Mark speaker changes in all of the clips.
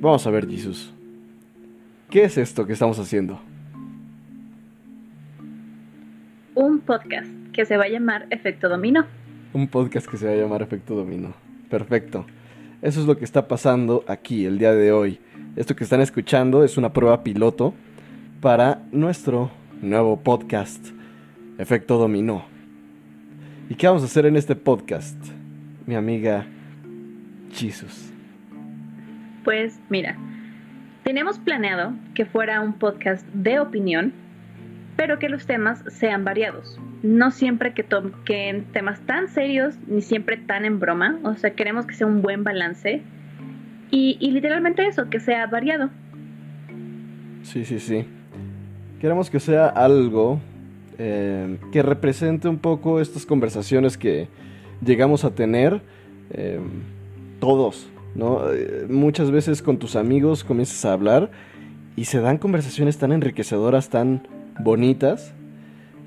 Speaker 1: Vamos a ver, Jesús. ¿Qué es esto que estamos haciendo?
Speaker 2: Un podcast que se va a llamar Efecto Dominó.
Speaker 1: Un podcast que se va a llamar Efecto Dominó. Perfecto. Eso es lo que está pasando aquí el día de hoy. Esto que están escuchando es una prueba piloto para nuestro nuevo podcast, Efecto Dominó. ¿Y qué vamos a hacer en este podcast, mi amiga Jesus?
Speaker 2: Pues mira, tenemos planeado que fuera un podcast de opinión, pero que los temas sean variados. No siempre que toquen temas tan serios, ni siempre tan en broma. O sea, queremos que sea un buen balance. Y, literalmente eso, que sea variado.
Speaker 1: Sí, sí, sí. Queremos que sea algo eh, que represente un poco estas conversaciones que llegamos a tener eh, todos, ¿no? Eh, muchas veces con tus amigos comienzas a hablar y se dan conversaciones tan enriquecedoras, tan bonitas,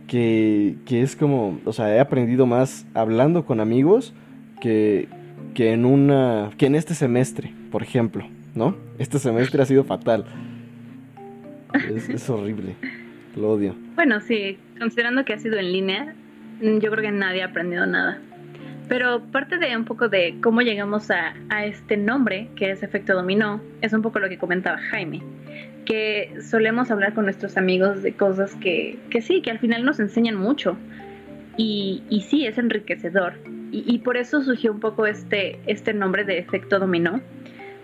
Speaker 1: que, que es como, o sea, he aprendido más hablando con amigos que, que en una, que en este semestre, por ejemplo, ¿no? Este semestre ha sido fatal. Es, horrible. Lo odio.
Speaker 2: Bueno, sí, considerando que ha sido en línea, yo creo que nadie ha aprendido nada. Pero parte de un poco de cómo llegamos a, este nombre, que es efecto dominó, es un poco lo que comentaba Jaime, que solemos hablar con nuestros amigos de cosas que, que sí, que al final nos enseñan mucho. Y, y sí, es enriquecedor. Y, y, por eso surgió un poco este, este nombre de efecto dominó.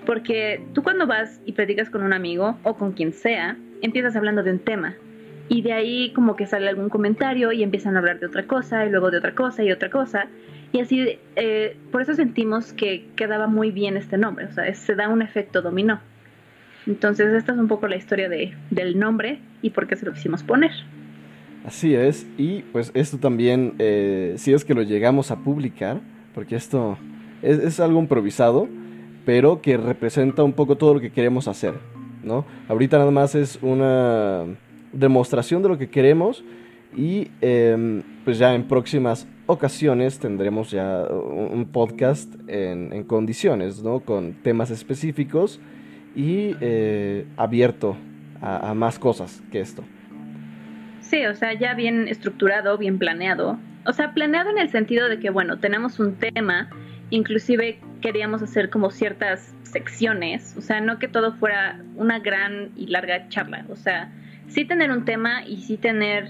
Speaker 2: Porque tú cuando vas y predicas con un amigo o con quien sea, empiezas hablando de un tema y de ahí como que sale algún comentario y empiezan a hablar de otra cosa y luego de otra cosa y otra cosa. Y así, eh, por eso sentimos que quedaba muy bien este nombre, o sea, se da un efecto dominó. Entonces esta es un poco la historia de, del nombre y por qué se lo quisimos poner.
Speaker 1: Así es, y pues esto también, eh, si es que lo llegamos a publicar, porque esto es, es algo improvisado, pero que representa un poco todo lo que queremos hacer. ¿no? Ahorita nada más es una demostración de lo que queremos y em, pues ya en próximas ocasiones tendremos ya un podcast en, condiciones, ¿no? Con temas específicos y eh, abierto a, a más cosas que esto.
Speaker 2: Sí, o sea, ya bien estructurado, bien planeado. O sea, planeado en el sentido de que, bueno, tenemos un tema, inclusive queríamos hacer como ciertas secciones, o sea, no que todo fuera una gran y larga charla, o sea, sí tener un tema y sí tener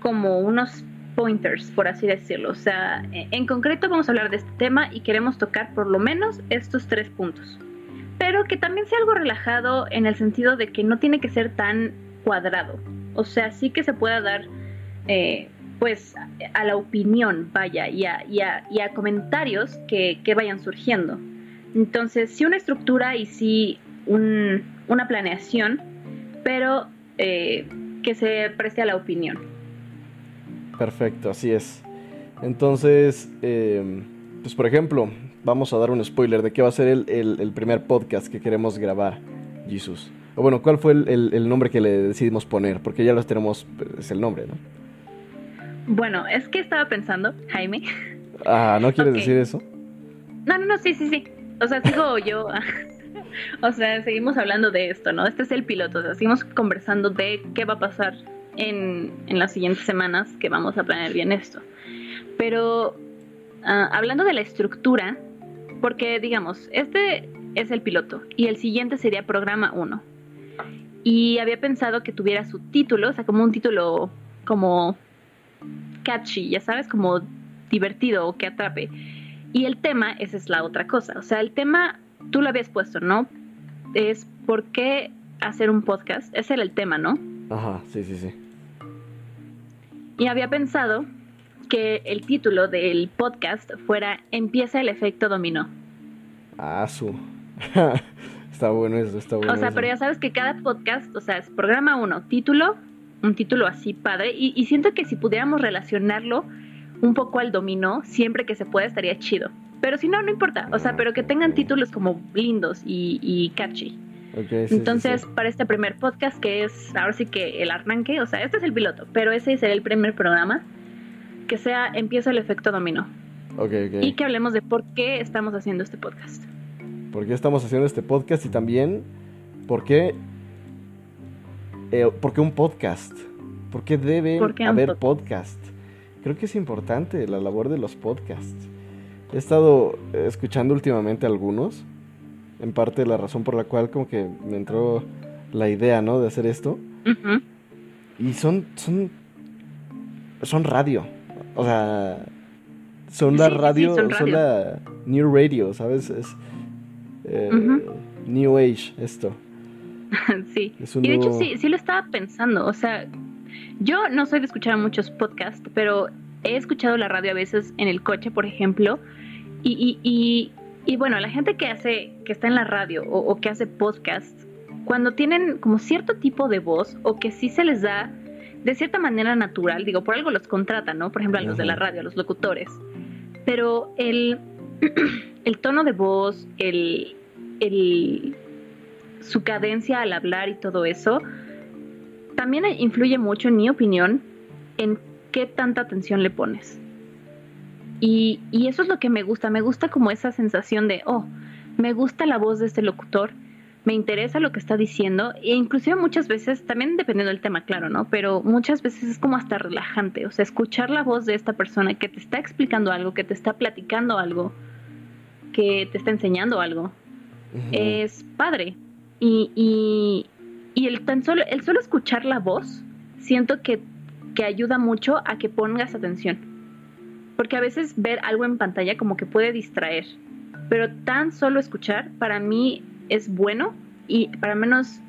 Speaker 2: como unos pointers, por así decirlo, o sea, en concreto vamos a hablar de este tema y queremos tocar por lo menos estos tres puntos, pero que también sea algo relajado en el sentido de que no tiene que ser tan cuadrado, o sea, sí que se pueda dar... Eh, pues a la opinión, vaya, y a, y a, comentarios que, que, vayan surgiendo. Entonces, sí una estructura y sí una planeación, pero eh, que se preste a la opinión.
Speaker 1: Perfecto, así es. Entonces, em, pues por ejemplo, vamos a dar un spoiler de qué va a ser el, primer podcast que queremos grabar, Jesus. O bueno, ¿cuál fue el, nombre que le decidimos poner? Porque ya los tenemos, pues, es el nombre, ¿no?
Speaker 2: Bueno, es que estaba pensando, Jaime.
Speaker 1: Ah, ¿no quieres decir eso?
Speaker 2: No, no, no, sí, sí, sí. O sea, sigo yo. o sea, seguimos hablando de esto, ¿no? Este es el piloto. O sea, seguimos conversando de qué va a pasar en, en las siguientes semanas que vamos a planear bien esto. Pero ah, hablando de la estructura, porque digamos, este es el piloto y el siguiente sería programa 1. Y había pensado que tuviera su título, o sea, como un título como catchy, ya sabes, como divertido o que atrape. Y el tema, esa es la otra cosa. O sea, el tema, tú lo habías puesto, ¿no? Es por qué hacer un podcast. Ese era el tema, ¿no?
Speaker 1: Ajá, sí, sí, sí.
Speaker 2: Y había pensado que el título del podcast fuera Empieza el efecto dominó.
Speaker 1: Ah, su. está bueno eso, está bueno.
Speaker 2: O sea, pero ya sabes que cada podcast, o sea, es programa uno, título, un título así padre. Y, siento que si pudiéramos relacionarlo un poco al dominó, siempre que se pueda estaría chido. Pero si no, no importa. O sea, pero que tengan títulos como lindos y, catchy. Entonces, para este primer podcast, que es ahora sí que el arranque, o sea, este es el piloto, pero ese será el primer programa, que sea Empieza el efecto dominó. y que hablemos de por qué estamos haciendo este podcast.
Speaker 1: por qué estamos haciendo este podcast y también por qué, eh, por qué un podcast. ¿Por qué debe haber podcast? Creo que es importante la labor de los podcasts. He estado escuchando últimamente algunos. En parte la razón por la cual como que me entró la idea, ¿no? De hacer esto. Y son, son, son radio. O sea, son la radio, son, la New Radio, ¿sabes? Es eh, New Age esto.
Speaker 2: sí. Y de hecho sí, sí lo estaba pensando. O sea, yo no soy de escuchar muchos podcasts, pero he escuchado la radio a veces en el coche, por ejemplo. Y, y, y, bueno, la gente que hace, que está en la radio o, o que hace podcasts, cuando tienen como cierto tipo de voz o que sí se les da de cierta manera natural, digo, por algo los contratan, ¿no? Por ejemplo, a los de la radio, a los locutores. Pero el, el tono de voz, el, el, su cadencia al hablar y todo eso, también influye mucho, en mi opinión, en qué tanta atención le pones. Y, y eso es lo que me gusta, me gusta como esa sensación de, oh, me gusta la voz de este locutor, me interesa lo que está diciendo e inclusive muchas veces, también dependiendo del tema, claro, ¿no? Pero muchas veces es como hasta relajante, o sea, escuchar la voz de esta persona que te está explicando algo, que te está platicando algo, que te está enseñando algo, es padre. Y, y, y, el tan solo, el solo escuchar la voz, siento que, que ayuda mucho a que pongas atención. Porque a veces ver algo en pantalla como que puede distraer. Pero tan solo escuchar, para mí es bueno y para menos,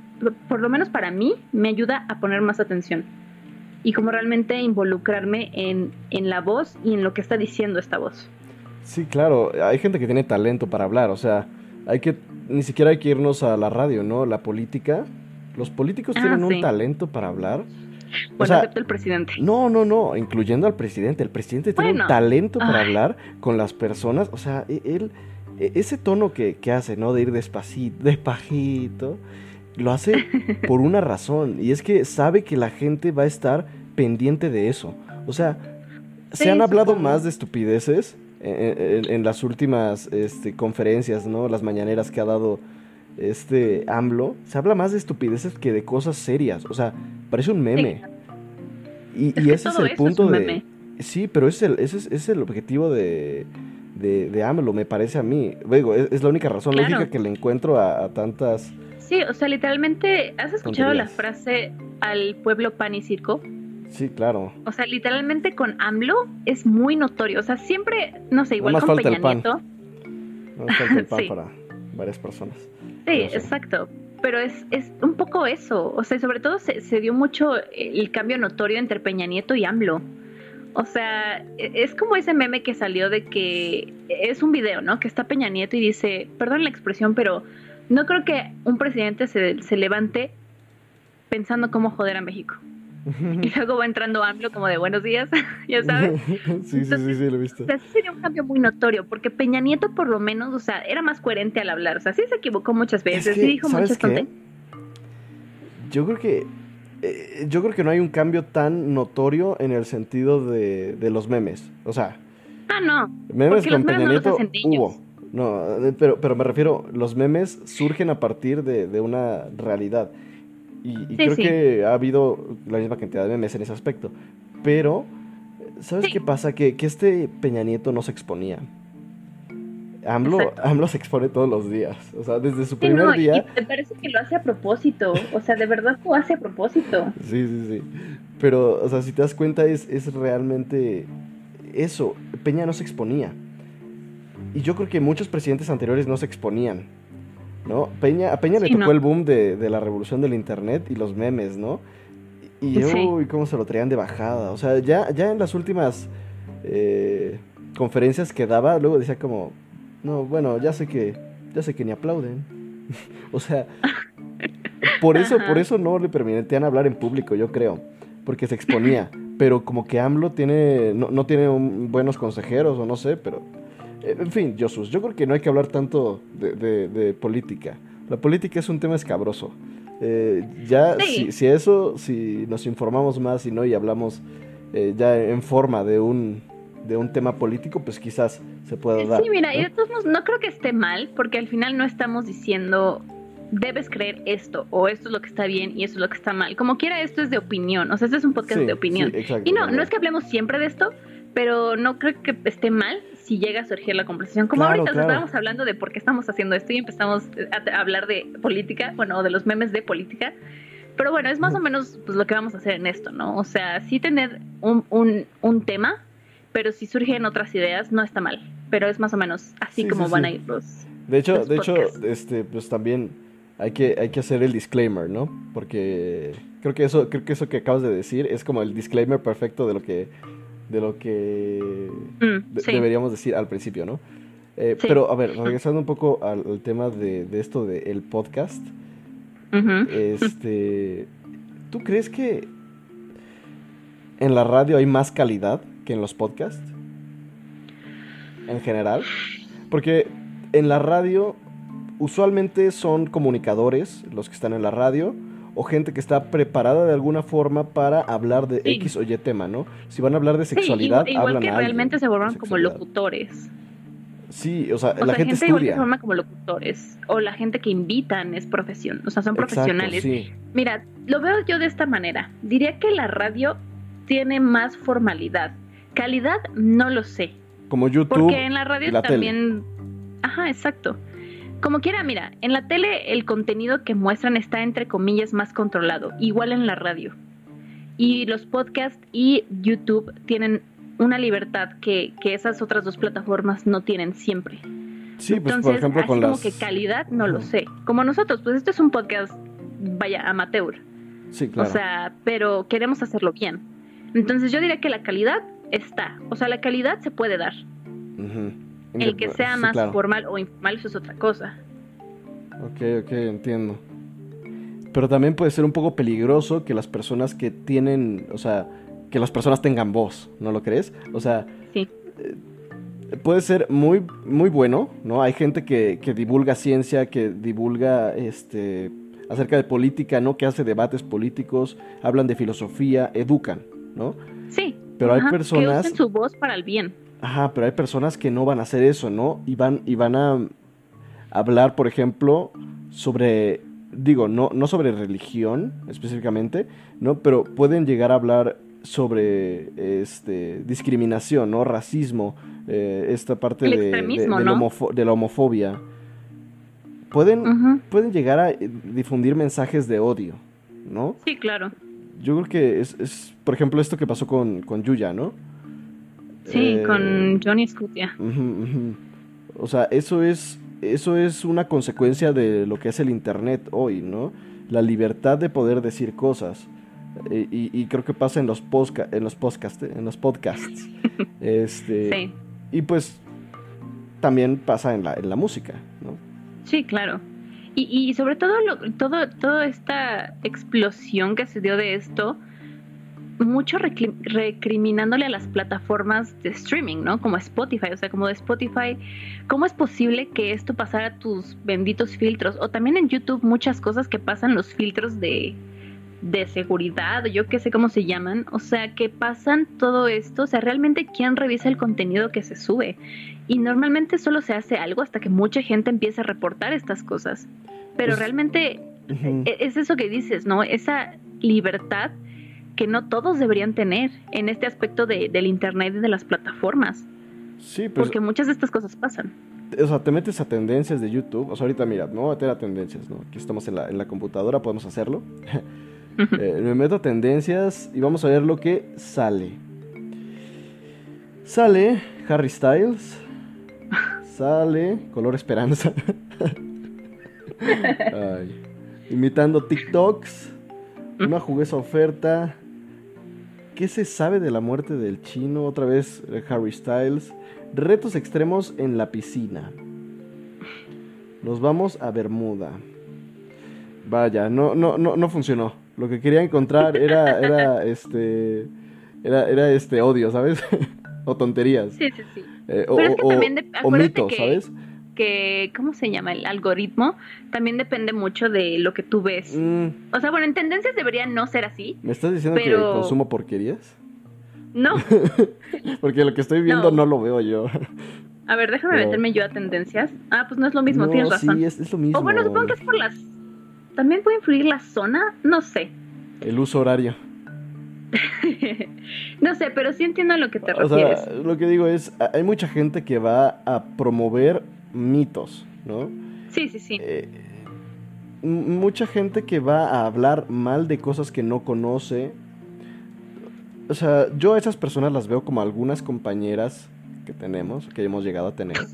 Speaker 2: por lo menos para mí, me ayuda a poner más atención y como realmente involucrarme en, en la voz y en lo que está diciendo esta voz.
Speaker 1: Sí, claro, hay gente que tiene talento para hablar, o sea, hay que, ni siquiera hay que irnos a la radio, ¿no? La política, los políticos ah, tienen un talento para hablar.
Speaker 2: Bueno, excepto el presidente.
Speaker 1: No, no, no, incluyendo al presidente. El presidente tiene un talento para hablar con las personas. O sea, e, él, e, ese tono que, hace, ¿no? De ir despacito, despajito, lo hace por una razón. Y es que sabe que la gente va a estar pendiente de eso. O sea, se han hablado más de estupideces en, las últimas este, conferencias, ¿no? Las mañaneras que ha dado este AMLO. Se habla más de estupideces que de cosas serias. O sea, parece un meme. Y, ese es el punto de... Sí, pero ese es el, ese es el objetivo de de, de AMLO, me parece a mí. Luego, es, la única razón lógica que le encuentro a, tantas...
Speaker 2: Sí, o sea, literalmente, ¿has escuchado la frase al pueblo pan y circo?
Speaker 1: Sí, claro.
Speaker 2: O sea, literalmente con AMLO es muy notorio. O sea, siempre, no sé, igual con Peña Nieto.
Speaker 1: No falta el pan para varias personas.
Speaker 2: Sí, exacto. Pero es, es un poco eso. O sea, sobre todo se, se dio mucho el cambio notorio entre Peña Nieto y AMLO. O sea, e, es como ese meme que salió de que es un video, ¿no? Que está Peña Nieto y dice, perdón la expresión, pero no creo que un presidente se, se levante pensando cómo joder a México. y luego va entrando AMLO como de buenos días, ya sabes.
Speaker 1: sí, sí, sí, sí, lo he visto.
Speaker 2: O sea, sería un cambio muy notorio, porque Peña Nieto por lo menos, o sea, era más coherente al hablar. O sea, sí se equivocó muchas veces, sí dijo muchas cosas.
Speaker 1: Yo creo que eh, yo creo que no hay un cambio tan notorio en el sentido de, de los memes. O sea.
Speaker 2: Ah, no.
Speaker 1: Memes con Peña Nieto hubo. No, eh, pero, pero me refiero, los memes surgen a partir de, de una realidad. Y, creo que ha habido la misma cantidad de memes en ese aspecto. Pero, ¿sabes qué pasa? Que, que este Peña Nieto no se exponía. AMLO, se expone todos los días. O sea, desde su primer día.
Speaker 2: Y me parece que lo hace a propósito. O sea, de verdad lo hace a propósito.
Speaker 1: Sí, sí, sí. Pero, o sea, si te das cuenta, es, es realmente eso. Peña no se exponía. Y yo creo que muchos presidentes anteriores no se exponían. ¿No? Peña, a Peña le tocó el boom de, de, la revolución del internet y los memes, ¿no? Y, y cómo se lo traían de bajada. O sea, ya, ya en las últimas eh, conferencias que daba, luego decía como, no, bueno, ya sé que, ya sé que ni aplauden. o sea, por eso, por eso no le permitían hablar en público, yo creo, porque se exponía. Pero como que AMLO tiene, no, no tiene buenos consejeros o no sé, pero, en fin, Josus, yo creo que no hay que hablar tanto de, de, política. La política es un tema escabroso. Eh, ya, si, si, eso, si nos informamos más y no y hablamos eh, ya en forma de un de un tema político, pues quizás se pueda dar.
Speaker 2: Sí, mira, y de todos modos, no creo que esté mal, porque al final no estamos diciendo debes creer esto o esto es lo que está bien y esto es lo que está mal. Como quiera, esto es de opinión, o sea, este es un podcast de opinión. y no, no es que hablemos siempre de esto, pero no creo que esté mal si llega a surgir la conversación. Como ahorita estábamos hablando de por qué estamos haciendo esto y empezamos a hablar de política, bueno, de los memes de política. Pero bueno, es más o menos pues, lo que vamos a hacer en esto, ¿no? O sea, sí tener un, un, un tema, pero si surgen otras ideas, no está mal. Pero es más o menos así como van a ir los.
Speaker 1: De hecho, de hecho, este, pues también hay que, hay que hacer el disclaimer, ¿no? Porque creo que eso, creo que eso que acabas de decir es como el disclaimer perfecto de lo que, de lo que mm, deberíamos decir al principio, ¿no? Eh, pero a ver, regresando un poco al, tema de, esto del podcast, este, ¿tú crees que en la radio hay más calidad que en los podcasts? En general. Porque en la radio usualmente son comunicadores los que están en la radio o gente que está preparada de alguna forma para hablar de X o Y tema, ¿no? Si van a hablar de sexualidad,
Speaker 2: sí, igual, que realmente se vuelvan como locutores.
Speaker 1: Sí, o sea, la gente,
Speaker 2: gente igual que se forma como locutores o la gente que invitan es profesión, o sea, son profesionales. Mira, lo veo yo de esta manera. Diría que la radio tiene más formalidad. Calidad no lo sé.
Speaker 1: Como YouTube.
Speaker 2: Porque en la radio también Ajá, exacto. Como quiera, mira, en la tele el contenido que muestran está entre comillas más controlado, igual en la radio. Y los podcasts y YouTube tienen una libertad que, esas otras dos plataformas no tienen siempre.
Speaker 1: Sí, pues por ejemplo con
Speaker 2: como que calidad no lo sé. Como nosotros, pues esto es un podcast, vaya, amateur.
Speaker 1: Sí, claro.
Speaker 2: O sea, pero queremos hacerlo bien. Entonces yo diría que la calidad está. O sea, la calidad se puede dar. El que sea más formal o informal, eso es otra cosa.
Speaker 1: Ok, ok, entiendo. Pero también puede ser un poco peligroso que las personas que tienen, o sea, que las personas tengan voz, ¿no lo crees? O sea,
Speaker 2: sí.
Speaker 1: Eh, puede ser muy, muy bueno, ¿no? Hay gente que, que divulga ciencia, que divulga este acerca de política, ¿no? Que hace debates políticos, hablan de filosofía, educan, ¿no?
Speaker 2: Sí.
Speaker 1: Pero hay personas...
Speaker 2: Que usen su voz para el bien.
Speaker 1: Ajá, pero hay personas que no van a hacer eso, ¿no? Y van, y van a hablar, por ejemplo, sobre, digo, no, no sobre religión específicamente, ¿no? Pero pueden llegar a hablar sobre este, discriminación, ¿no? Racismo, eh, esta parte de, de, la homofobia. Pueden, pueden llegar a difundir mensajes de odio, ¿no?
Speaker 2: Sí, claro.
Speaker 1: Yo creo que es, es por ejemplo, esto que pasó con, con Yuya, ¿no?
Speaker 2: Sí, eh, con Johnny Scutia.
Speaker 1: O sea, eso es, eso es una consecuencia de lo que es el Internet hoy, ¿no? La libertad de poder decir cosas. Eh, y, creo que pasa en los, en los, podcasts, en los podcasts. este, sí. Y pues también pasa en la, en la música, ¿no?
Speaker 2: Sí, claro. Y, y sobre todo, lo, todo, toda esta explosión que se dio de esto, mucho recriminándole a las plataformas de streaming, ¿no? Como Spotify, o sea, como de Spotify, ¿cómo es posible que esto pasara a tus benditos filtros? O también en YouTube muchas cosas que pasan los filtros de, de seguridad, o yo qué sé cómo se llaman, o sea, que pasan todo esto, o sea, realmente quién revisa el contenido que se sube. Y normalmente solo se hace algo hasta que mucha gente empieza a reportar estas cosas. Pero realmente e-, es eso que dices, ¿no? Esa libertad que no todos deberían tener en este aspecto de, del Internet y de las plataformas.
Speaker 1: Sí, pues,
Speaker 2: Porque muchas de estas cosas pasan.
Speaker 1: O sea, te metes a tendencias de YouTube. O sea, ahorita mira, me voy a meter a tendencias, ¿no? Aquí estamos en la, en la computadora, podemos hacerlo. Eh, me meto a tendencias y vamos a ver lo que sale. Sale Harry Styles. Sale Color Esperanza. Imitando TikToks. Una jugosa oferta. ¿Qué se sabe de la muerte del chino? Otra vez eh, Harry Styles. Retos extremos en la piscina. Nos vamos a Bermuda. Vaya, no, no, no, no funcionó. Lo que quería encontrar era, era este, era, era este odio, ¿sabes? o tonterías.
Speaker 2: Sí, sí, sí.
Speaker 1: Eh, o, mitos, ¿sabes?
Speaker 2: Que, ¿cómo se llama? El algoritmo también depende mucho de lo que tú ves. Mm. O sea, bueno, en tendencias debería no ser así.
Speaker 1: ¿Me estás diciendo que consumo porquerías?
Speaker 2: No.
Speaker 1: Porque lo que estoy viendo no, lo veo yo.
Speaker 2: A ver, déjame meterme yo a tendencias. Ah, pues no es lo mismo, tienes razón.
Speaker 1: Sí, es, lo mismo.
Speaker 2: O bueno, supongo que es por las. ¿También puede influir la zona? No sé.
Speaker 1: El uso horario.
Speaker 2: no sé, pero sí entiendo a lo que te refieres.
Speaker 1: Sea, lo que digo es, hay mucha gente que va a promover mitos, ¿no?
Speaker 2: Sí, sí, sí. Eh,
Speaker 1: mucha gente que va a hablar mal de cosas que no conoce. O sea, yo a esas personas las veo como algunas compañeras que tenemos, que hemos llegado a tener.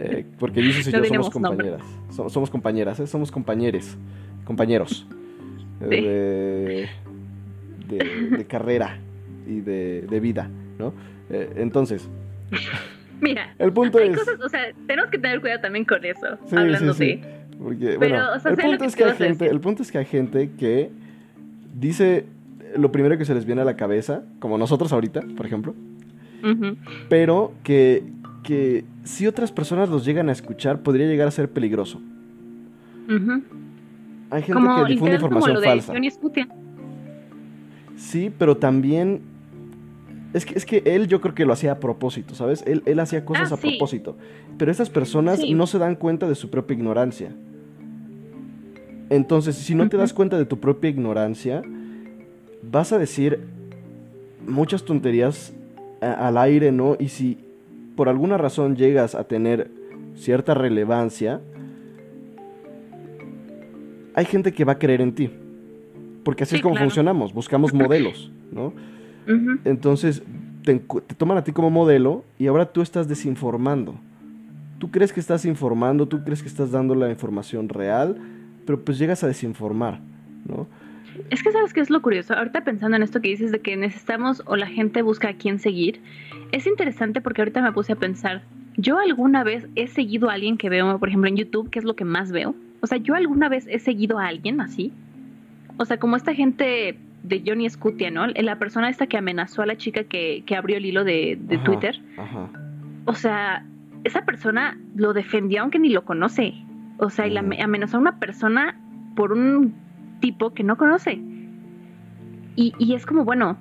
Speaker 1: Eh, porque dices y yo somos compañeras. Somos, compañeras, ¿eh? somos compañeros. Compañeros. De, de, carrera y de, vida, ¿no? Eh, entonces.
Speaker 2: Mira,
Speaker 1: el punto es.
Speaker 2: o sea, tenemos que tener cuidado también con eso, hablando de.
Speaker 1: Porque, bueno, el, punto es que hay gente, el punto es que hay gente que dice lo primero que se les viene a la cabeza, como nosotros ahorita, por ejemplo, pero que, que si otras personas los llegan a escuchar, podría llegar a ser peligroso. Hay gente que difunde información falsa. Sí, pero también es que, es que él yo creo que lo hacía a propósito, ¿sabes? Él, él hacía cosas ah, a propósito. Pero esas personas no se dan cuenta de su propia ignorancia. Entonces, si no te das cuenta de tu propia ignorancia, vas a decir muchas tonterías al aire, ¿no? Y si por alguna razón llegas a tener cierta relevancia, hay gente que va a creer en ti. Porque así es como funcionamos, buscamos modelos, ¿no? Entonces, te, toman a ti como modelo y ahora tú estás desinformando. Tú crees que estás informando, tú crees que estás dando la información real, pero pues llegas a desinformar, ¿no?
Speaker 2: Es que sabes qué es lo curioso. Ahorita pensando en esto que dices de que necesitamos o la gente busca a quién seguir, es interesante porque ahorita me puse a pensar, yo alguna vez he seguido a alguien que veo, por ejemplo, en YouTube, que es lo que más veo. O sea, yo alguna vez he seguido a alguien así. O sea, como esta gente de Johnny Scutia, ¿no? La persona esta que amenazó a la chica que, abrió el hilo de, Twitter. O sea, esa persona lo defendió aunque ni lo conoce. O sea, y la amenazó a una persona por un tipo que no conoce. Y, y es como, bueno,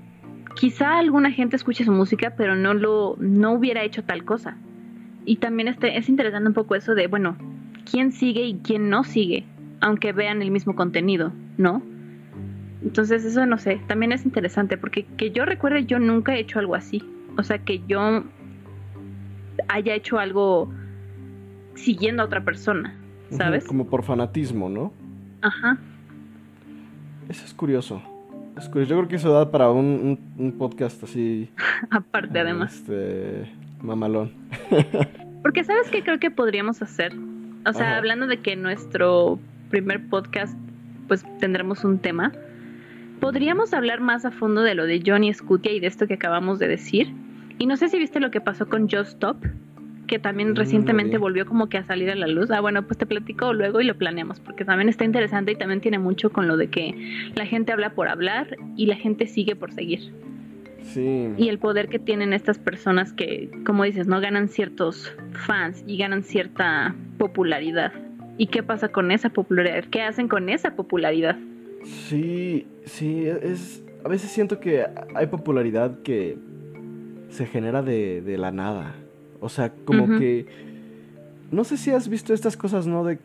Speaker 2: quizá alguna gente escuche su música, pero no lo, no hubiera hecho tal cosa. Y también este, es interesante un poco eso de, bueno, quién sigue y quién no sigue, aunque vean el mismo contenido, ¿no? Entonces eso no sé, también es interesante porque que yo recuerde yo nunca he hecho algo así. O sea, que yo haya hecho algo siguiendo a otra persona, ¿sabes?
Speaker 1: Como por fanatismo, ¿no?
Speaker 2: Ajá.
Speaker 1: Eso es curioso. Es curioso. Yo creo que eso da para un, podcast así.
Speaker 2: Aparte, además.
Speaker 1: Este. Mamalón.
Speaker 2: Porque, ¿sabes qué creo que podríamos hacer? O sea, hablando de que nuestro primer podcast, pues tendremos un tema podríamos hablar más a fondo de lo de Johnny Scutia y de esto que acabamos de decir. Y no sé si viste lo que pasó con Just Stop, que también mm, recientemente volvió como que a salir a la luz. Ah, bueno, pues te platico luego y lo planeamos, porque también está interesante y también tiene mucho con lo de que la gente habla por hablar y la gente sigue por seguir.
Speaker 1: Sí.
Speaker 2: Y el poder que tienen estas personas que, como dices, no ganan ciertos fans y ganan cierta popularidad. ¿Y qué pasa con esa popularidad? ¿Qué hacen con esa popularidad?
Speaker 1: Sí, sí, es. A veces siento que hay popularidad que se genera de, de la nada. O sea, como que. No sé si has visto estas cosas, ¿no? De,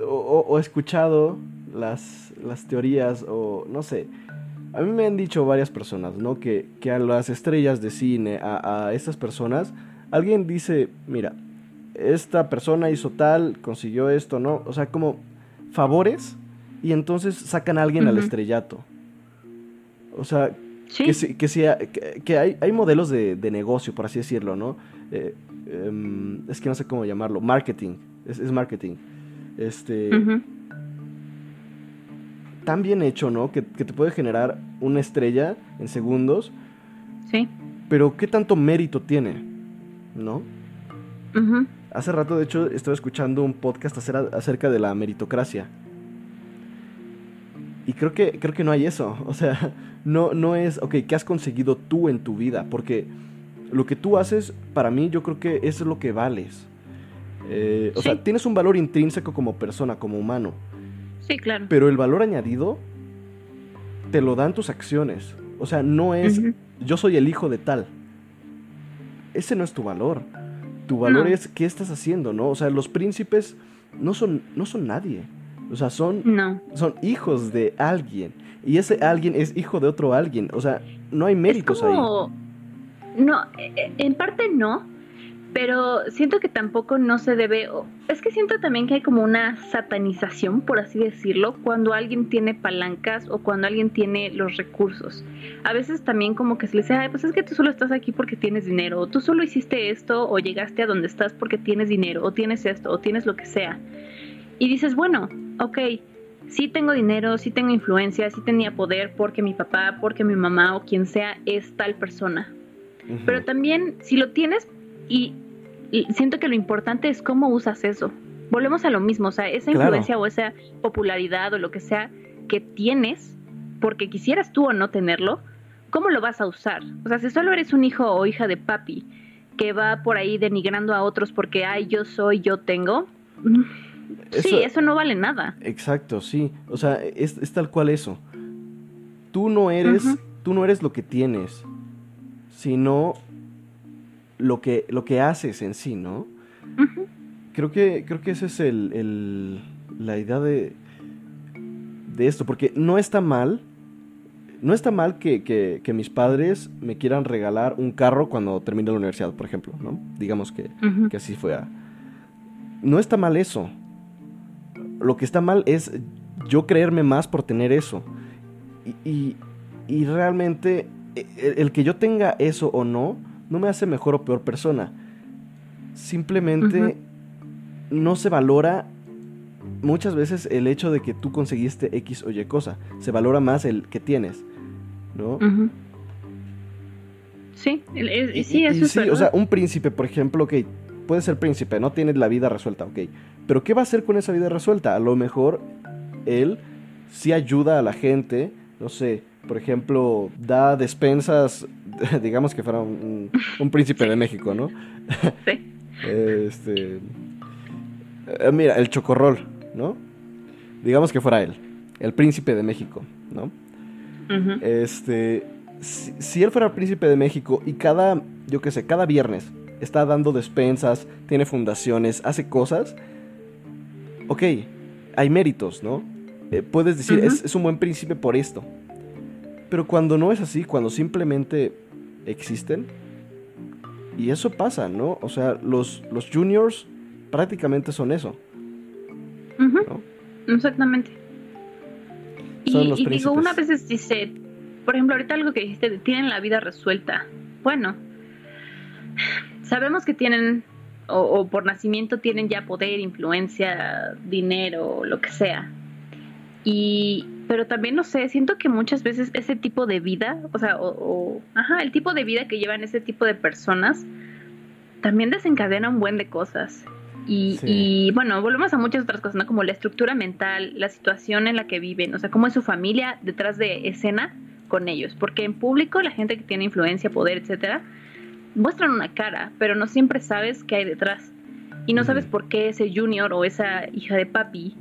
Speaker 1: o, o, escuchado las, las teorías, o no sé. A mí me han dicho varias personas, ¿no? Que, que a las estrellas de cine, a, a estas personas, alguien dice, mira, esta persona hizo tal, consiguió esto, ¿no? O sea, como favores y entonces sacan a alguien al estrellato. O sea, que, que, que, hay, hay, modelos de, negocio, por así decirlo, ¿no? Eh, em, es que no sé cómo llamarlo, marketing, es, marketing. Este... Tan bien hecho, ¿no? Que, te puede generar una estrella en segundos.
Speaker 2: Sí.
Speaker 1: Pero ¿qué tanto mérito tiene? ¿No? Hace rato, de hecho, estaba escuchando un podcast acerca de la meritocracia. Y creo que, creo que no hay eso. O sea, no, no es, ok, ¿qué has conseguido tú en tu vida? Porque lo que tú haces, para mí, yo creo que eso es lo que vales. Eh, o sea, tienes un valor intrínseco como persona, como humano.
Speaker 2: Sí, claro.
Speaker 1: Pero el valor añadido te lo dan tus acciones. O sea, no es yo soy el hijo de tal. Ese no es tu valor. Tu valor es qué estás haciendo, ¿no? O sea, los príncipes no son, no son nadie. O sea, son, son hijos de alguien. Y ese alguien es hijo de otro alguien. O sea, no hay méritos ahí.
Speaker 2: No, e, e, en parte no, pero siento que tampoco no se debe, es que siento también que hay como una satanización, por así decirlo, cuando alguien tiene palancas o cuando alguien tiene los recursos. A veces también como que se le dice, Ay, pues es que tú solo estás aquí porque tienes dinero, o tú solo hiciste esto, o llegaste a donde estás porque tienes dinero, o tienes esto, o tienes lo que sea. Y dices, bueno, ok, sí tengo dinero, sí tengo influencia, sí tenía poder porque mi papá, porque mi mamá o quien sea es tal persona. Pero también si lo tienes y siento que lo importante es cómo usas eso. Volvemos a lo mismo, o sea, esa influencia o esa popularidad o lo que sea que tienes, porque quisieras tú o no tenerlo, ¿cómo lo vas a usar? O sea, si solo eres un hijo o hija de papi que va por ahí denigrando a otros porque, ay, yo soy, yo tengo, sí, eso no vale nada.
Speaker 1: Exacto, sí. O sea, es, tal cual eso. Tú no eres, tú no eres lo que tienes, sino lo que, lo que haces en sí, ¿no? Creo que, creo que esa es el, la idea de, de esto, porque no está mal, no está mal que, que, mis padres me quieran regalar un carro cuando termine la universidad, por ejemplo, ¿no? Digamos que, que así fue. No está mal eso. Lo que está mal es yo creerme más por tener eso. Y, y, y realmente e, el, que yo tenga eso o no, no me hace mejor o peor persona. Simplemente no se valora muchas veces el hecho de que tú conseguiste X o Y cosa. Se valora más el que tienes, ¿no?
Speaker 2: Sí, sí, eso sí,
Speaker 1: o sea, un príncipe, por ejemplo, ok, puede ser príncipe, no tiene la vida resuelta, ok. Pero ¿qué va a hacer con esa vida resuelta? A lo mejor él sí ayuda a la gente, no sé, por ejemplo, da despensas, digamos que fuera un, príncipe de México, ¿no? Sí. este, eh, mira, el chocorrol, ¿no? Digamos que fuera él, el príncipe de México, ¿no? Este, si, él fuera el príncipe de México y cada, yo qué sé, cada viernes está dando despensas, tiene fundaciones, hace cosas, ok, hay méritos, ¿no? Eh, puedes decir, es un buen príncipe por esto. Pero cuando no es así, cuando simplemente existen, y eso pasa, ¿no? O sea, los, los juniors prácticamente son eso.
Speaker 2: Exactamente. y, digo, una vez dice, por ejemplo, ahorita algo que dijiste, tienen la vida resuelta. Bueno, sabemos que tienen, o, o por nacimiento tienen ya poder, influencia, dinero, lo que sea. Y, pero también no sé, siento que muchas veces ese tipo de vida, o sea, o, ajá, el tipo de vida que llevan ese tipo de personas, también desencadena un buen de cosas. Y, y, bueno, volvemos a muchas otras cosas, ¿no? Como la estructura mental, la situación en la que viven, o sea, cómo es su familia detrás de escena con ellos. Porque en público la gente que tiene influencia, poder, etcétera, muestran una cara, pero no siempre sabes qué hay detrás. Y no sabes por qué ese junior o esa hija de papi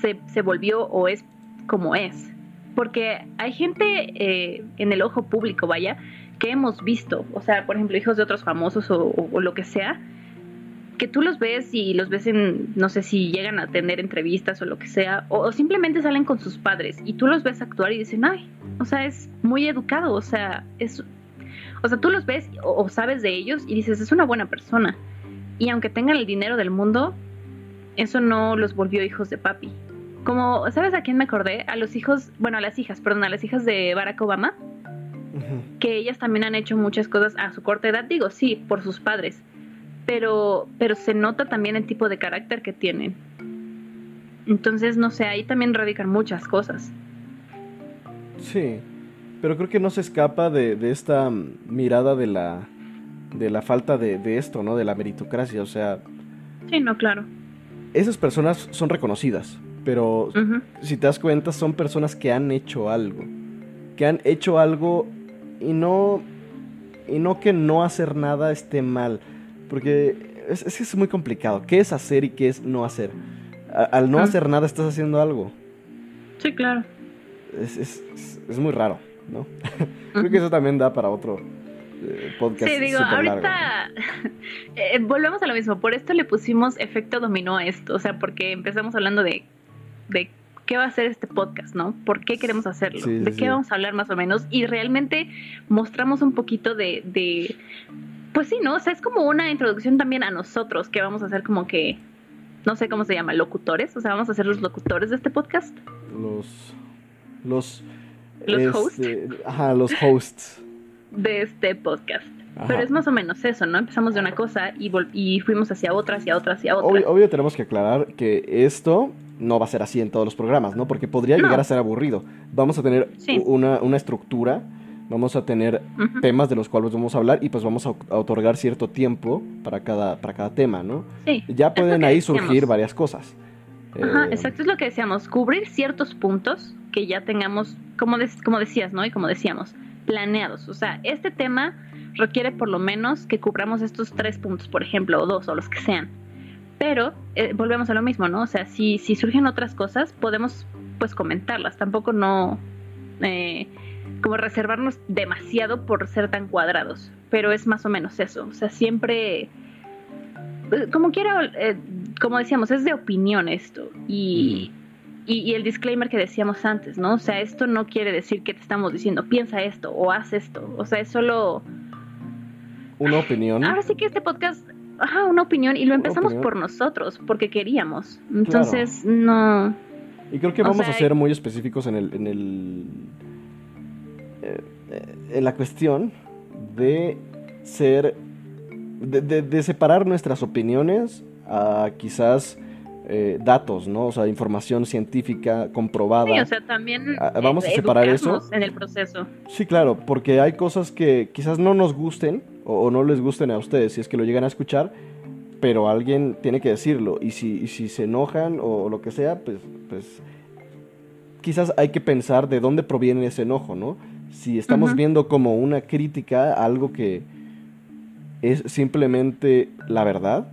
Speaker 2: se, se volvió o es como es. Porque hay gente eh, en el ojo público, vaya, que hemos visto, o sea, por ejemplo, hijos de otros famosos o, lo que sea, que tú los ves y los ves en, no sé si llegan a tener entrevistas o lo que sea, o, simplemente salen con sus padres y tú los ves actuar y dicen, ay, o sea, es muy educado, o sea, es, o sea, tú los ves o sabes de ellos y dices, es una buena persona. Y aunque tengan el dinero del mundo, eso no los volvió hijos de papi. Como, ¿sabes a quién me acordé? A los hijos, bueno, a las hijas, perdón, a las hijas de Barack Obama, que ellas también han hecho muchas cosas a su corta edad, digo, sí, por sus padres, pero, pero se nota también el tipo de carácter que tienen. Entonces, no sé, ahí también radican muchas cosas.
Speaker 1: Sí, pero creo que no se escapa de, de esta mirada de la, de la falta de, de esto, ¿no? De la meritocracia, o sea...
Speaker 2: Sí, no, claro
Speaker 1: esas personas son reconocidas, pero si te das cuenta son personas que han hecho algo, que han hecho algo y no y no que no hacer nada esté mal, porque es, es, muy complicado. ¿Qué es hacer y qué es no hacer? al no hacer nada estás haciendo algo.
Speaker 2: Sí, claro.
Speaker 1: Es, es, muy raro. ¿No? Creo que eso también da para otro eh, podcast.
Speaker 2: Sí, digo, ahorita eh, volvemos a lo mismo. Por esto le pusimos efecto dominó a esto. O sea, porque empezamos hablando de, de qué va a ser este podcast, ¿no? ¿Por qué queremos hacerlo? ¿De qué vamos a hablar más o menos? Y realmente mostramos un poquito de, de, pues sí, ¿no? O sea, es como una introducción también a nosotros, que vamos a hacer como que, no sé cómo se llama, locutores. O sea, vamos a ser los locutores de este podcast.
Speaker 1: Los, los,
Speaker 2: los hosts.
Speaker 1: Este, ajá, los hosts.
Speaker 2: De este podcast. Pero es más o menos eso, ¿no? Empezamos de una cosa y, y fuimos hacia otra, hacia otra, hacia otra.
Speaker 1: Obvio, obvio, tenemos que aclarar que esto no va a ser así en todos los programas, ¿no? Porque podría llegar a ser aburrido. Vamos a tener una, una, estructura, vamos a tener temas de los cuales vamos a hablar y pues vamos a, otorgar cierto tiempo para cada, para cada tema, ¿no?
Speaker 2: Sí.
Speaker 1: Ya pueden ahí surgir varias cosas.
Speaker 2: Ajá, eh, exacto, es lo que decíamos, cubrir ciertos puntos que ya tengamos, como, como decías, ¿no? Y como decíamos, planeados. O sea, este tema requiere por lo menos que cubramos estos tres puntos, por ejemplo, o dos, o los que sean pero eh, volvemos a lo mismo, ¿no? O sea, si, si surgen otras cosas, podemos pues comentarlas. Tampoco no eh, como reservarnos demasiado por ser tan cuadrados. Pero es más o menos eso. O sea, siempre como quiera, como decíamos, es de opinión esto. Y, y, el disclaimer que decíamos antes, ¿no? O sea, esto no quiere decir que te estamos diciendo, piensa esto o haz esto. O sea, es solo...
Speaker 1: Una opinión.
Speaker 2: Ahora sí que este podcast ajá, una opinión y lo empezamos por nosotros, porque queríamos. Entonces, no...
Speaker 1: Y creo que vamos a ser muy específicos en el... En, el, eh, en la cuestión de ser... De, de, separar nuestras opiniones a quizás eh, datos, ¿no? O sea, información científica comprobada.
Speaker 2: Sí, o sea, también
Speaker 1: ah, vamos a separar eso
Speaker 2: en el proceso.
Speaker 1: Sí, claro, porque hay cosas que quizás no nos gusten o, no les gusten a ustedes si es que lo llegan a escuchar, pero alguien tiene que decirlo y si, si se enojan o, lo que sea, pues, pues quizás hay que pensar de dónde proviene ese enojo, ¿no? Si estamos viendo como una crítica a algo que es simplemente la verdad.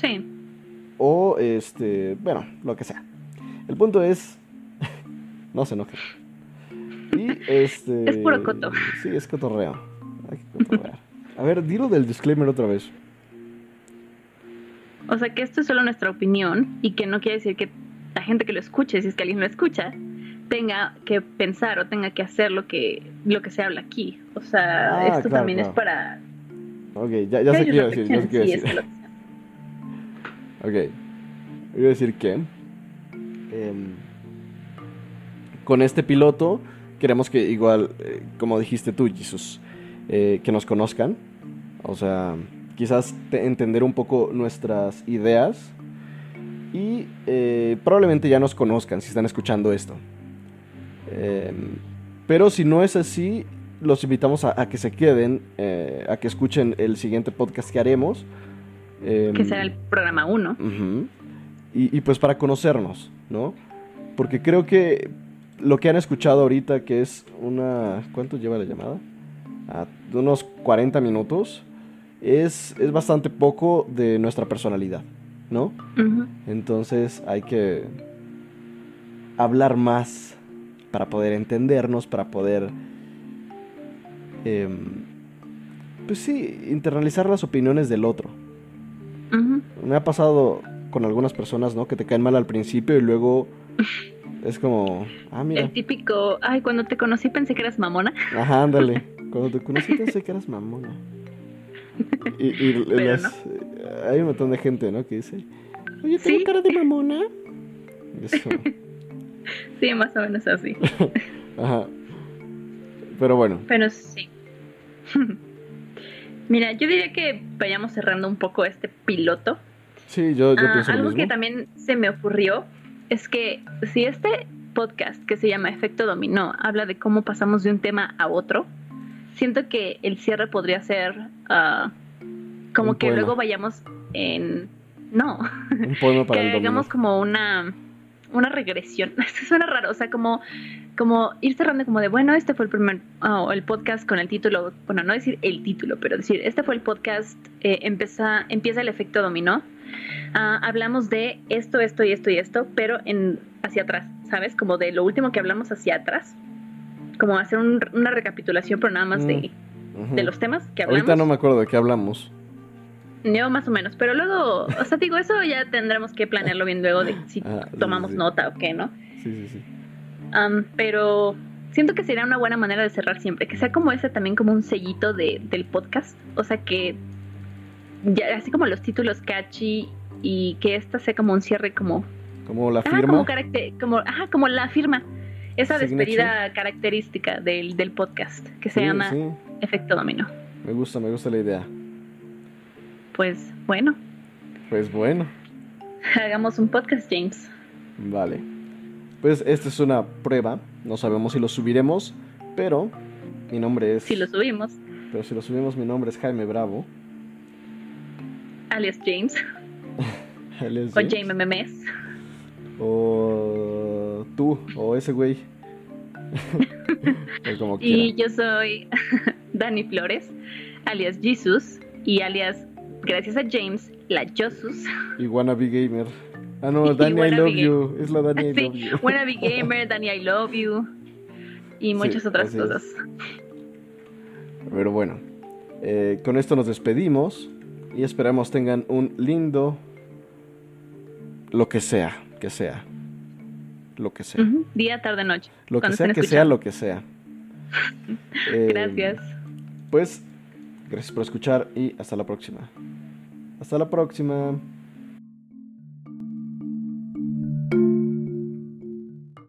Speaker 2: Sí
Speaker 1: o este, bueno, lo que sea. El punto es, no se enojen. Y este...
Speaker 2: Es puro coto.
Speaker 1: Sí, es cotorreo. A ver, dilo del disclaimer otra vez.
Speaker 2: O sea, que esto es solo nuestra opinión y que no quiere decir que la gente que lo escuche, si es que alguien lo escucha, tenga que pensar o tenga que hacer lo que, lo que se habla aquí. O sea, ah, esto también es para...
Speaker 1: Ok, ya, ya sé qué iba a decir. Ya sé qué iba a decir. Ok. Voy a decir que em, con este piloto queremos que igual, eh, como dijiste tú, Jesús, eh, que nos conozcan. O sea, quizás entender un poco nuestras ideas y eh, probablemente ya nos conozcan si están escuchando esto. Em, pero si no es así, los invitamos a, que se queden, a que escuchen el siguiente podcast que haremos
Speaker 2: Em, que será el programa 1.
Speaker 1: y, pues para conocernos, ¿no? Porque creo que lo que han escuchado ahorita, que es una... ¿Cuánto lleva la llamada? Ah, unos 40 minutos, es, es bastante poco de nuestra personalidad, ¿no? Entonces hay que hablar más para poder entendernos, para poder... Em, pues sí, internalizar las opiniones del otro. Me ha pasado con algunas personas, ¿no? Que te caen mal al principio y luego es como, ah, mira.
Speaker 2: El típico, ay, cuando te conocí pensé que eras mamona.
Speaker 1: Ajá, ándale. Cuando te conocí pensé que eras mamona. Y, y hay un montón de gente, ¿no? Que dice, oye, ¿tengo cara de mamona? Eso.
Speaker 2: sí, más o menos así.
Speaker 1: Ajá. Pero bueno.
Speaker 2: Pero sí. Mira, yo diría que vayamos cerrando un poco este piloto.
Speaker 1: Sí, yo, yo ah,
Speaker 2: Algo que también se me ocurrió es que si este podcast que se llama Efecto Dominó habla de cómo pasamos de un tema a otro, siento que el cierre podría ser uh, como que luego vayamos en... No,
Speaker 1: un poema para
Speaker 2: que hagamos como una una regresión. Esto suena raro, o sea, como, como ir cerrando como de, bueno, este fue el primer, oh, el podcast con el título, bueno, no decir el título, pero decir, este fue el podcast, eh, empieza, empieza el efecto dominó. Ah, hablamos de esto, esto y esto y esto, pero en hacia atrás, ¿sabes? Como de lo último que hablamos hacia atrás. como hacer una recapitulación, pero nada más de,
Speaker 1: Mm,
Speaker 2: de los temas que hablamos.
Speaker 1: Ahorita no me acuerdo de qué hablamos.
Speaker 2: Yo más o menos, pero luego, o sea, digo, eso ya tendremos que planearlo bien luego de si
Speaker 1: Ah, sí,
Speaker 2: tomamos
Speaker 1: sí.
Speaker 2: nota o qué, ¿no?
Speaker 1: Sí, sí, sí.
Speaker 2: Am, pero siento que sería una buena manera de cerrar siempre, que sea como ese también como un sellito de, del podcast, o sea que ya así como los títulos catchy y que esta sea como un cierre como
Speaker 1: Como la
Speaker 2: ajá,
Speaker 1: firma.
Speaker 2: como caracter- como ajá, como la firma, esa
Speaker 1: Signature.
Speaker 2: despedida característica del, del podcast que se
Speaker 1: Sí,
Speaker 2: llama. Efecto Dominó.
Speaker 1: Me gusta, me gusta la idea.
Speaker 2: Pues bueno,
Speaker 1: Pues bueno,
Speaker 2: hagamos un podcast, James.
Speaker 1: vale. Pues esta es una prueba. No sabemos si lo subiremos, pero mi nombre es.
Speaker 2: Si lo subimos,
Speaker 1: Pero si lo subimos, mi nombre es Jaime Bravo.
Speaker 2: alias James,
Speaker 1: Él es
Speaker 2: o
Speaker 1: James.
Speaker 2: Memes.
Speaker 1: O tú, o ese güey. o como
Speaker 2: Y yo soy Dani Flores, alias Jesus, y alias, gracias a James, la Josus.
Speaker 1: Y Wannabe Gamer. Ah, no, Dani, I love you. Es la Dani, I
Speaker 2: Sí,
Speaker 1: love you.
Speaker 2: Wannabe Gamer, Dani I Love You, y muchas otras
Speaker 1: es.
Speaker 2: cosas.
Speaker 1: Pero bueno, eh, con esto nos despedimos y esperamos tengan un lindo lo que sea, que sea. Lo que sea.
Speaker 2: Día, tarde, noche.
Speaker 1: Lo que sea, que sea lo que sea. Eh,
Speaker 2: Gracias.
Speaker 1: Pues, gracias por escuchar y hasta la próxima. Hasta la próxima.